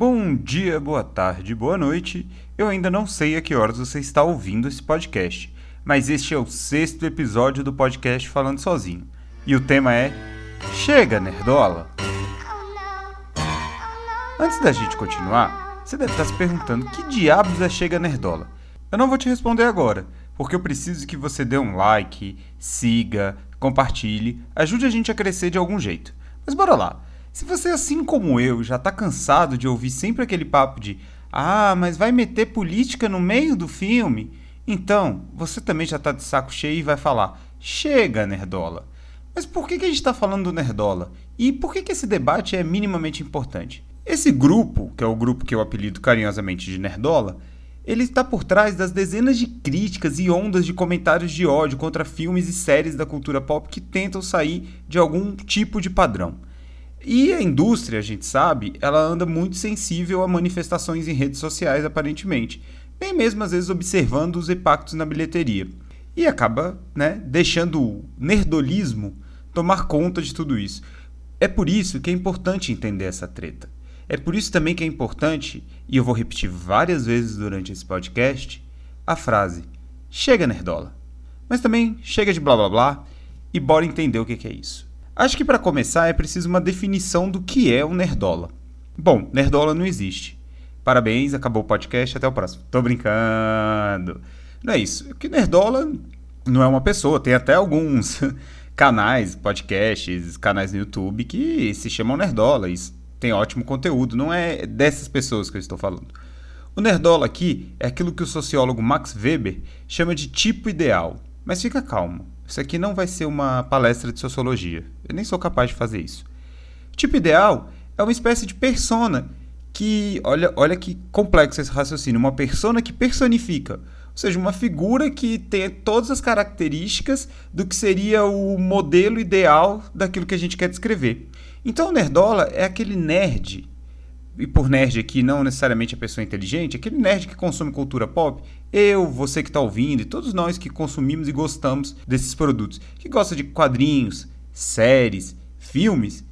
Bom dia, boa tarde, boa noite. Eu ainda não sei a que horas você está ouvindo esse podcast, mas este é o sexto episódio do podcast Falando Sozinho. E o tema é Chega, Nerdola! Antes da gente continuar, você deve estar se perguntando que diabos é Chega Nerdola? Eu não vou te responder agora, porque eu preciso que você dê um like, siga, compartilhe, ajude a gente a crescer de algum jeito. Mas bora lá! Se você, assim como eu, já tá cansado de ouvir sempre aquele papo de ah, mas vai meter política no meio do filme, então você também já tá de saco cheio e vai falar: chega, Nerdola. Mas por que, que a gente está falando do Nerdola? E por que, que esse debate é minimamente importante? Esse grupo, que é o grupo que eu apelido carinhosamente de Nerdola, ele está por trás das dezenas de críticas e ondas de comentários de ódio contra filmes e séries da cultura pop que tentam sair de algum tipo de padrão. E a indústria, a gente sabe, ela anda muito sensível a manifestações em redes sociais, aparentemente, bem mesmo às vezes observando os impactos na bilheteria. E acaba né, deixando o nerdolismo tomar conta de tudo isso. É por isso que é importante entender essa treta. É por isso também que é importante, e eu vou repetir várias vezes durante esse podcast, a frase: chega nerdola. Mas também chega de blá blá blá e bora entender o que é isso. Acho que para começar é preciso uma definição do que é o Nerdola. Bom, Nerdola não existe. Parabéns, acabou o podcast, até o próximo. Tô brincando. Não é isso. Que Nerdola não é uma pessoa, tem até alguns canais, podcasts, canais no YouTube que se chamam Nerdola tem ótimo conteúdo. Não é dessas pessoas que eu estou falando. O Nerdola aqui é aquilo que o sociólogo Max Weber chama de tipo ideal. Mas fica calmo. Isso aqui não vai ser uma palestra de sociologia. Eu nem sou capaz de fazer isso. Tipo ideal é uma espécie de persona que, olha, olha que complexo esse raciocínio, uma persona que personifica, ou seja, uma figura que tem todas as características do que seria o modelo ideal daquilo que a gente quer descrever. Então o nerdola é aquele nerd e por nerd aqui não necessariamente a pessoa inteligente, aquele nerd que consome cultura pop, eu, você que está ouvindo e todos nós que consumimos e gostamos desses produtos, que gosta de quadrinhos, séries, filmes,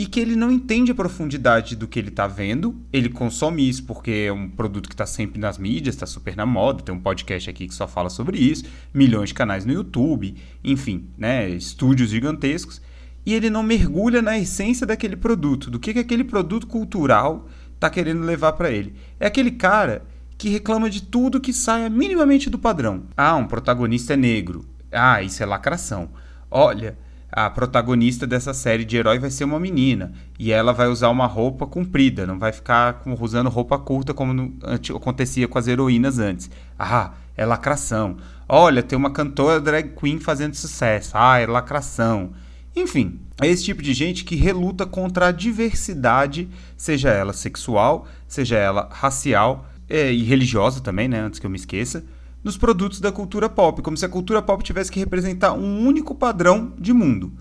e que ele não entende a profundidade do que ele está vendo, ele consome isso porque é um produto que está sempre nas mídias, está super na moda, tem um podcast aqui que só fala sobre isso, milhões de canais no YouTube, enfim, né, estúdios gigantescos, e ele não mergulha na essência daquele produto, do que, que aquele produto cultural está querendo levar para ele. É aquele cara que reclama de tudo que saia minimamente do padrão. Ah, um protagonista é negro. Ah, isso é lacração. Olha, a protagonista dessa série de herói vai ser uma menina e ela vai usar uma roupa comprida, não vai ficar usando roupa curta como no, acontecia com as heroínas antes. Ah, é lacração. Olha, tem uma cantora drag queen fazendo sucesso. Ah, é lacração. Enfim, é esse tipo de gente que reluta contra a diversidade, seja ela sexual, seja ela racial é, e religiosa também, né? Antes que eu me esqueça, nos produtos da cultura pop, como se a cultura pop tivesse que representar um único padrão de mundo: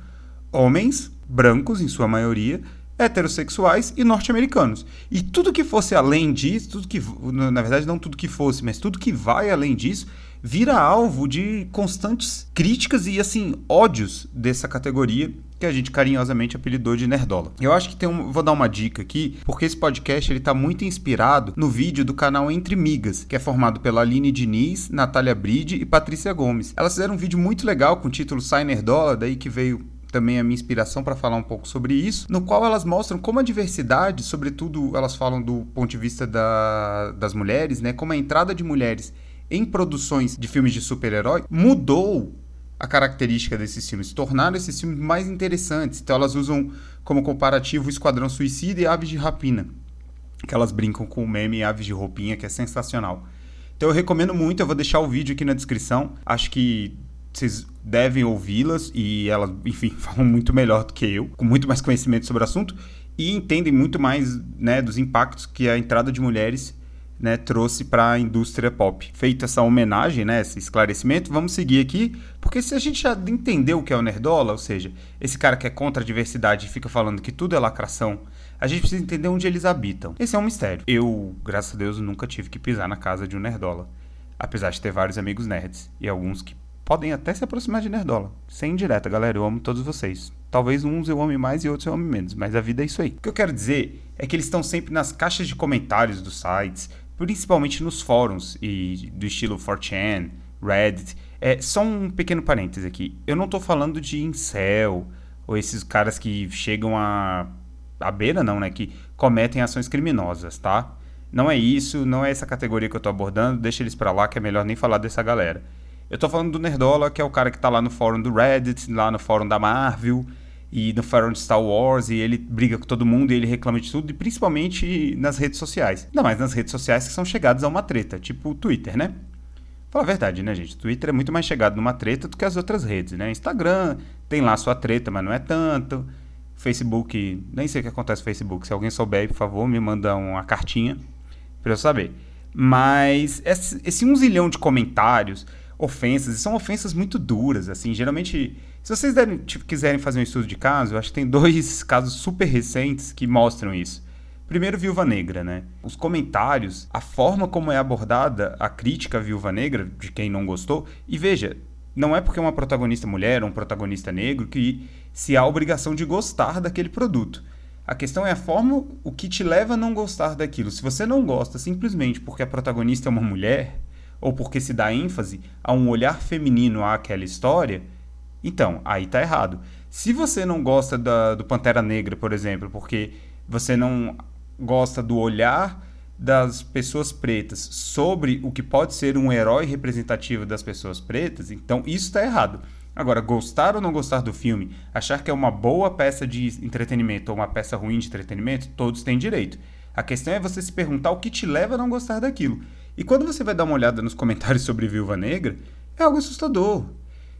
homens, brancos em sua maioria, heterossexuais e norte-americanos. E tudo que fosse além disso, tudo que na verdade não tudo que fosse, mas tudo que vai além disso, vira alvo de constantes críticas e assim ódios dessa categoria que a gente carinhosamente apelidou de nerdola. Eu acho que tem um, vou dar uma dica aqui, porque esse podcast ele tá muito inspirado no vídeo do canal Entre Migas, que é formado pela Aline Diniz, Natália Bride e Patrícia Gomes. Elas fizeram um vídeo muito legal com o título Sai Nerdola, daí que veio também a minha inspiração para falar um pouco sobre isso, no qual elas mostram como a diversidade, sobretudo elas falam do ponto de vista da, das mulheres, né, como a entrada de mulheres em produções de filmes de super-herói mudou a característica desses filmes, tornaram esses filmes mais interessantes. Então elas usam como comparativo Esquadrão Suicida e Aves de Rapina, que elas brincam com o meme Aves de Roupinha, que é sensacional. Então eu recomendo muito, eu vou deixar o vídeo aqui na descrição. Acho que vocês devem ouvi-las e elas, enfim, falam muito melhor do que eu, com muito mais conhecimento sobre o assunto e entendem muito mais né, dos impactos que a entrada de mulheres né, trouxe para a indústria pop. Feita essa homenagem, né, esse esclarecimento, vamos seguir aqui, porque se a gente já entendeu o que é o Nerdola, ou seja, esse cara que é contra a diversidade e fica falando que tudo é lacração, a gente precisa entender onde eles habitam. Esse é um mistério. Eu, graças a Deus, nunca tive que pisar na casa de um Nerdola, apesar de ter vários amigos nerds e alguns que podem até se aproximar de Nerdola. Sem indireta, galera, eu amo todos vocês. Talvez uns eu ame mais e outros eu ame menos, mas a vida é isso aí. O que eu quero dizer é que eles estão sempre nas caixas de comentários dos sites, principalmente nos fóruns e do estilo 4chan, Reddit. É, só um pequeno parêntese aqui. Eu não tô falando de incel ou esses caras que chegam a à beira não, né, que cometem ações criminosas, tá? Não é isso, não é essa categoria que eu tô abordando, deixa eles para lá que é melhor nem falar dessa galera. Eu tô falando do Nerdola, que é o cara que tá lá no fórum do Reddit, lá no fórum da Marvel e no fórum de Star Wars, e ele briga com todo mundo e ele reclama de tudo, e principalmente nas redes sociais. Ainda mais nas redes sociais que são chegadas a uma treta, tipo o Twitter, né? Fala a verdade, né, gente? O Twitter é muito mais chegado numa treta do que as outras redes, né? Instagram tem lá sua treta, mas não é tanto. Facebook, nem sei o que acontece no Facebook. Se alguém souber, por favor, me manda uma cartinha para eu saber. Mas esse, esse um zilhão de comentários, ofensas, e são ofensas muito duras, assim. Geralmente, se vocês derem, tipo, quiserem fazer um estudo de caso, eu acho que tem dois casos super recentes que mostram isso. Primeiro, Viúva Negra, né? Os comentários, a forma como é abordada a crítica à Viúva Negra, de quem não gostou, e veja, não é porque é uma protagonista mulher ou um protagonista negro que se há obrigação de gostar daquele produto. A questão é a forma, o que te leva a não gostar daquilo. Se você não gosta simplesmente porque a protagonista é uma mulher, ou porque se dá ênfase a um olhar feminino àquela história, então, aí tá errado. Se você não gosta da, do Pantera Negra, por exemplo, porque você não gosta do olhar das pessoas pretas sobre o que pode ser um herói representativo das pessoas pretas, então isso está errado. Agora, gostar ou não gostar do filme, achar que é uma boa peça de entretenimento ou uma peça ruim de entretenimento, todos têm direito. A questão é você se perguntar o que te leva a não gostar daquilo. E quando você vai dar uma olhada nos comentários sobre Viúva Negra, é algo assustador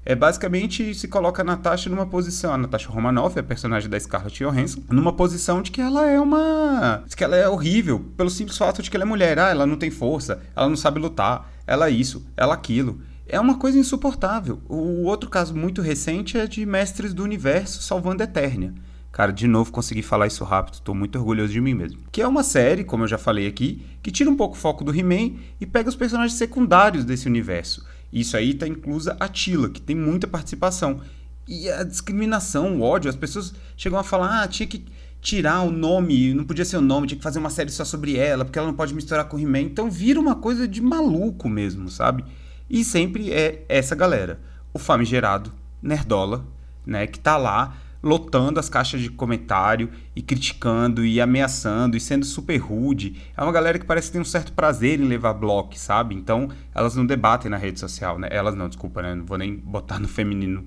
é basicamente se coloca a Natasha numa posição, a Natasha Romanoff, a personagem da Scarlett Johansson, numa posição de que ela é uma, de que ela é horrível, pelo simples fato de que ela é mulher, ah, ela não tem força, ela não sabe lutar, ela é isso, ela aquilo. É uma coisa insuportável. O outro caso muito recente é de Mestres do Universo salvando Eternia. Cara, de novo consegui falar isso rápido, tô muito orgulhoso de mim mesmo. Que é uma série, como eu já falei aqui, que tira um pouco o foco do He-Man e pega os personagens secundários desse universo isso aí está inclusa a Tila, que tem muita participação. E a discriminação, o ódio, as pessoas chegam a falar, ah, tinha que tirar o nome, não podia ser o nome, tinha que fazer uma série só sobre ela, porque ela não pode misturar com He-Man. Então vira uma coisa de maluco mesmo, sabe? E sempre é essa galera, o famigerado Nerdola, né, que tá lá lotando as caixas de comentário e criticando e ameaçando e sendo super rude. É uma galera que parece que tem um certo prazer em levar bloco, sabe? Então, elas não debatem na rede social, né? Elas não, desculpa, né? Não vou nem botar no feminino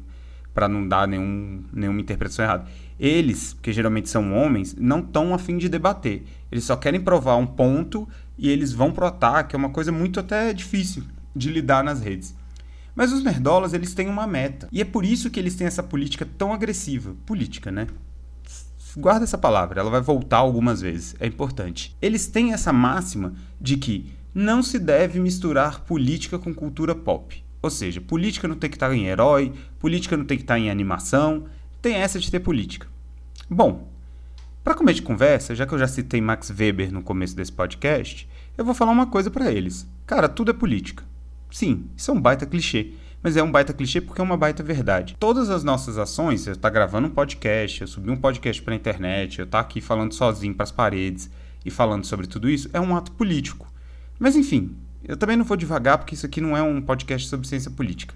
para não dar nenhum, nenhuma interpretação errada. Eles, que geralmente são homens, não estão afim de debater. Eles só querem provar um ponto e eles vão pro ataque. É uma coisa muito até difícil de lidar nas redes. Mas os nerdolas, eles têm uma meta. E é por isso que eles têm essa política tão agressiva. Política, né? Guarda essa palavra, ela vai voltar algumas vezes, é importante. Eles têm essa máxima de que não se deve misturar política com cultura pop. Ou seja, política não tem que estar em herói, política não tem que estar em animação, tem essa de ter política. Bom, para começo de conversa, já que eu já citei Max Weber no começo desse podcast, eu vou falar uma coisa para eles. Cara, tudo é política. Sim, isso é um baita clichê. Mas é um baita clichê porque é uma baita verdade. Todas as nossas ações, eu estar tá gravando um podcast, eu subir um podcast para a internet, eu estar tá aqui falando sozinho para as paredes e falando sobre tudo isso, é um ato político. Mas enfim, eu também não vou devagar porque isso aqui não é um podcast sobre ciência política.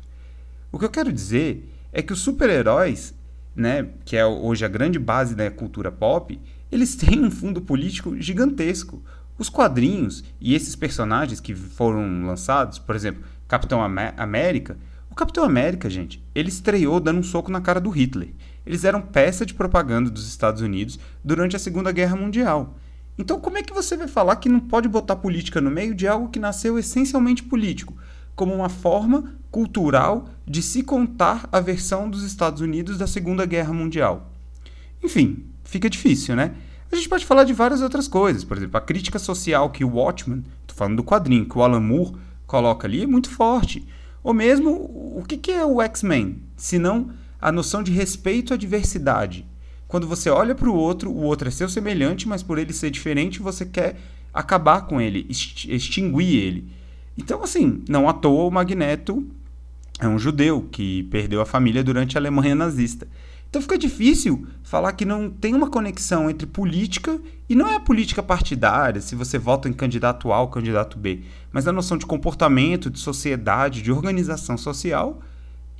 O que eu quero dizer é que os super-heróis, né, que é hoje a grande base da cultura pop, eles têm um fundo político gigantesco. Os quadrinhos e esses personagens que foram lançados, por exemplo, Capitão América, o Capitão América, gente, ele estreou dando um soco na cara do Hitler. Eles eram peça de propaganda dos Estados Unidos durante a Segunda Guerra Mundial. Então, como é que você vai falar que não pode botar política no meio de algo que nasceu essencialmente político, como uma forma cultural de se contar a versão dos Estados Unidos da Segunda Guerra Mundial? Enfim, fica difícil, né? A gente pode falar de várias outras coisas, por exemplo, a crítica social que o Watchman, estou falando do quadrinho, que o Alan Moore coloca ali é muito forte. Ou mesmo, o que é o X-Men? Se não a noção de respeito à diversidade. Quando você olha para o outro, o outro é seu semelhante, mas por ele ser diferente, você quer acabar com ele, extinguir ele. Então, assim, não à toa o Magneto é um judeu que perdeu a família durante a Alemanha nazista. Então fica difícil falar que não tem uma conexão entre política e não é a política partidária, se você vota em candidato A ou candidato B, mas a noção de comportamento, de sociedade, de organização social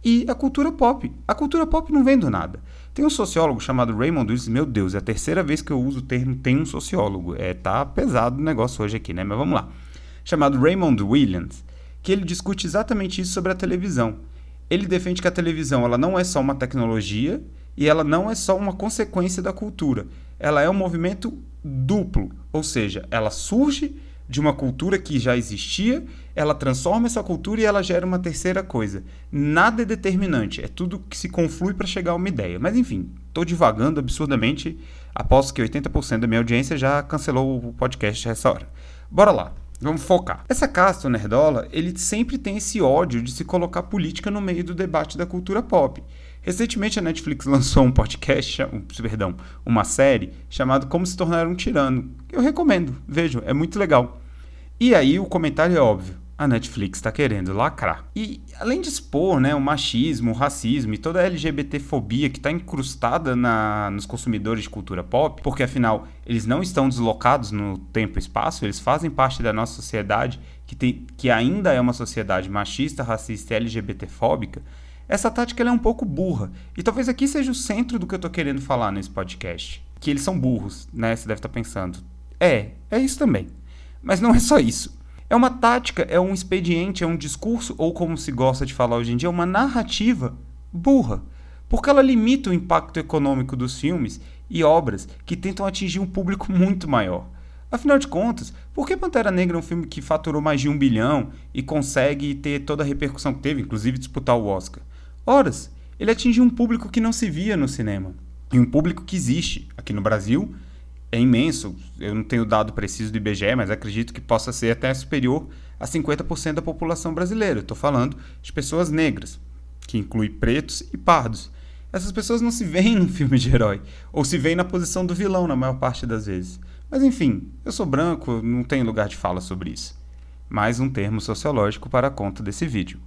e a cultura pop. A cultura pop não vem do nada. Tem um sociólogo chamado Raymond Willis, meu Deus, é a terceira vez que eu uso o termo tem um sociólogo. É, tá pesado o negócio hoje aqui, né? Mas vamos lá. Chamado Raymond Williams, que ele discute exatamente isso sobre a televisão. Ele defende que a televisão ela não é só uma tecnologia e ela não é só uma consequência da cultura. Ela é um movimento duplo, ou seja, ela surge de uma cultura que já existia, ela transforma essa cultura e ela gera uma terceira coisa. Nada é determinante, é tudo que se conflui para chegar a uma ideia. Mas enfim, estou divagando absurdamente. Aposto que 80% da minha audiência já cancelou o podcast essa hora. Bora lá. Vamos focar. Essa casta, o Nerdola, ele sempre tem esse ódio de se colocar política no meio do debate da cultura pop. Recentemente a Netflix lançou um podcast, um, perdão, uma série chamada Como se tornar um tirano. Eu recomendo, vejam, é muito legal. E aí o comentário é óbvio. A Netflix está querendo lacrar. E além de expor né, o machismo, o racismo e toda a LGBTfobia que está incrustada na, nos consumidores de cultura pop, porque afinal eles não estão deslocados no tempo e espaço, eles fazem parte da nossa sociedade que, tem, que ainda é uma sociedade machista, racista e LGBTfóbica, essa tática é um pouco burra. E talvez aqui seja o centro do que eu estou querendo falar nesse podcast. Que eles são burros, né? Você deve estar tá pensando. É, é isso também. Mas não é só isso. É uma tática, é um expediente, é um discurso, ou como se gosta de falar hoje em dia, uma narrativa burra. Porque ela limita o impacto econômico dos filmes e obras que tentam atingir um público muito maior. Afinal de contas, por que Pantera Negra é um filme que faturou mais de um bilhão e consegue ter toda a repercussão que teve, inclusive disputar o Oscar? Horas, ele atingiu um público que não se via no cinema. E um público que existe aqui no Brasil é imenso. Eu não tenho dado preciso do IBGE, mas acredito que possa ser até superior a 50% da população brasileira. Estou falando de pessoas negras, que inclui pretos e pardos. Essas pessoas não se veem num filme de herói, ou se veem na posição do vilão na maior parte das vezes. Mas enfim, eu sou branco, não tenho lugar de fala sobre isso. Mais um termo sociológico para a conta desse vídeo.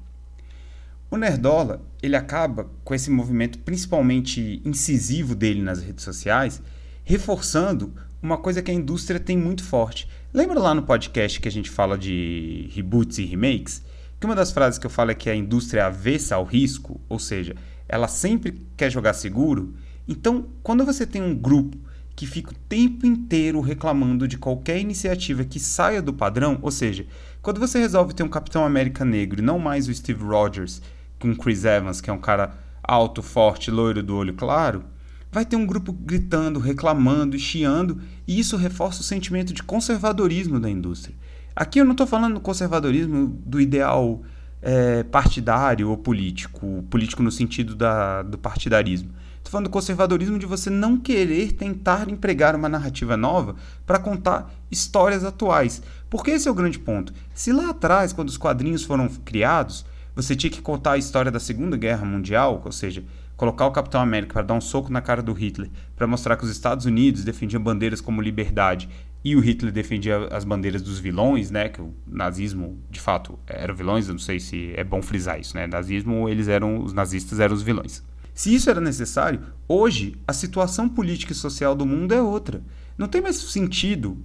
O Nerdola, ele acaba com esse movimento principalmente incisivo dele nas redes sociais, reforçando uma coisa que a indústria tem muito forte. Lembra lá no podcast que a gente fala de reboots e remakes? Que uma das frases que eu falo é que a indústria é avessa ao risco, ou seja, ela sempre quer jogar seguro. Então, quando você tem um grupo que fica o tempo inteiro reclamando de qualquer iniciativa que saia do padrão, ou seja, quando você resolve ter um Capitão América negro e não mais o Steve Rogers, com Chris Evans, que é um cara alto, forte, loiro do olho claro, vai ter um grupo gritando, reclamando chiando, e isso reforça o sentimento de conservadorismo da indústria. Aqui eu não estou falando do conservadorismo do ideal é, partidário ou político, político no sentido da, do partidarismo. Estou falando do conservadorismo de você não querer tentar empregar uma narrativa nova para contar histórias atuais. Porque esse é o grande ponto. Se lá atrás, quando os quadrinhos foram criados, você tinha que contar a história da Segunda Guerra Mundial, ou seja, colocar o Capitão América para dar um soco na cara do Hitler, para mostrar que os Estados Unidos defendiam bandeiras como liberdade e o Hitler defendia as bandeiras dos vilões, né? Que o nazismo, de fato, eram vilões. Eu não sei se é bom frisar isso, né? Nazismo, eles eram os nazistas eram os vilões. Se isso era necessário, hoje a situação política e social do mundo é outra. Não tem mais sentido,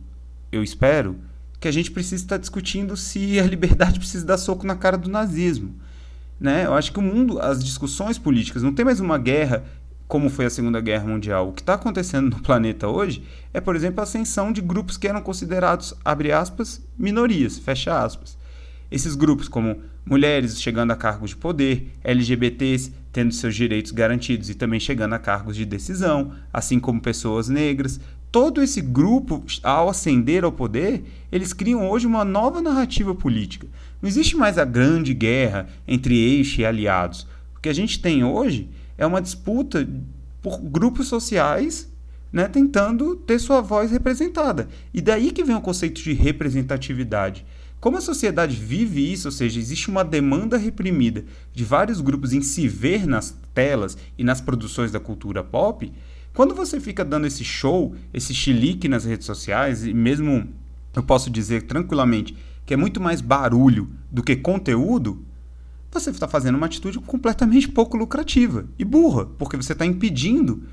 eu espero, que a gente precisa estar discutindo se a liberdade precisa dar soco na cara do nazismo. Né? Eu acho que o mundo, as discussões políticas, não tem mais uma guerra como foi a Segunda Guerra Mundial. O que está acontecendo no planeta hoje é, por exemplo, a ascensão de grupos que eram considerados, abre aspas, minorias, fecha aspas. Esses grupos, como mulheres chegando a cargos de poder, LGBTs tendo seus direitos garantidos e também chegando a cargos de decisão, assim como pessoas negras, todo esse grupo, ao ascender ao poder, eles criam hoje uma nova narrativa política. Não existe mais a grande guerra entre eixo e aliados. O que a gente tem hoje é uma disputa por grupos sociais né, tentando ter sua voz representada. E daí que vem o conceito de representatividade. Como a sociedade vive isso, ou seja, existe uma demanda reprimida de vários grupos em se ver nas telas e nas produções da cultura pop, quando você fica dando esse show, esse chilique nas redes sociais, e mesmo eu posso dizer tranquilamente que é muito mais barulho do que conteúdo, você está fazendo uma atitude completamente pouco lucrativa e burra, porque você está impedindo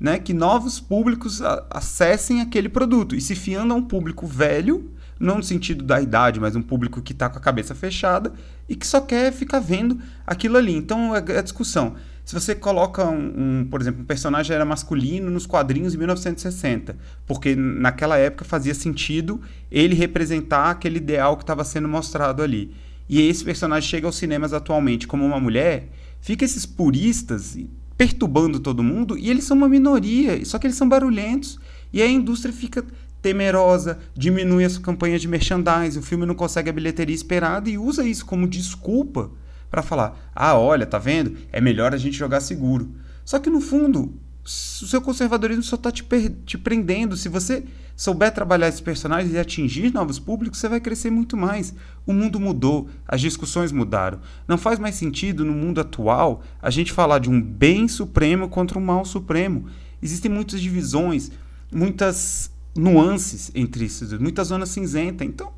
né, que novos públicos acessem aquele produto e se fiando a um público velho, não no sentido da idade, mas um público que está com a cabeça fechada e que só quer ficar vendo aquilo ali. Então, é a é discussão. Se você coloca um, um, por exemplo, um personagem era masculino nos quadrinhos de 1960, porque naquela época fazia sentido ele representar aquele ideal que estava sendo mostrado ali. E esse personagem chega aos cinemas atualmente como uma mulher, fica esses puristas perturbando todo mundo e eles são uma minoria, só que eles são barulhentos. E a indústria fica temerosa, diminui as campanhas de merchandising, o filme não consegue a bilheteria esperada e usa isso como desculpa para falar: "Ah, olha, tá vendo? É melhor a gente jogar seguro". Só que no fundo, o seu conservadorismo só está te, te, prendendo. Se você souber trabalhar esses personagens e atingir novos públicos, você vai crescer muito mais. O mundo mudou, as discussões mudaram. Não faz mais sentido no mundo atual a gente falar de um bem supremo contra um mal supremo. Existem muitas divisões, muitas nuances entre isso, muita zona cinzenta. Então,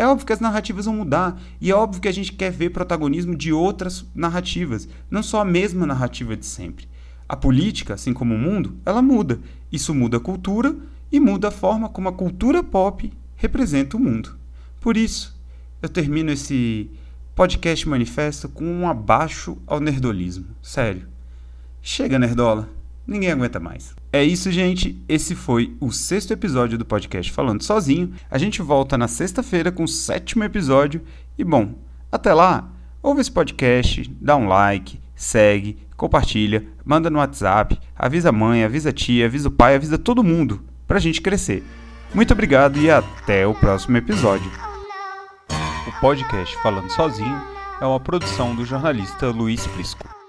é óbvio que as narrativas vão mudar e é óbvio que a gente quer ver protagonismo de outras narrativas, não só a mesma narrativa de sempre. A política, assim como o mundo, ela muda. Isso muda a cultura e muda a forma como a cultura pop representa o mundo. Por isso, eu termino esse podcast manifesto com um abaixo ao nerdolismo. Sério. Chega, nerdola. Ninguém aguenta mais. É isso, gente. Esse foi o sexto episódio do podcast Falando Sozinho. A gente volta na sexta-feira com o sétimo episódio. E bom, até lá, ouve esse podcast, dá um like, segue, compartilha, manda no WhatsApp, avisa a mãe, avisa a tia, avisa o pai, avisa todo mundo pra gente crescer. Muito obrigado e até o próximo episódio. O podcast Falando Sozinho é uma produção do jornalista Luiz Prisco.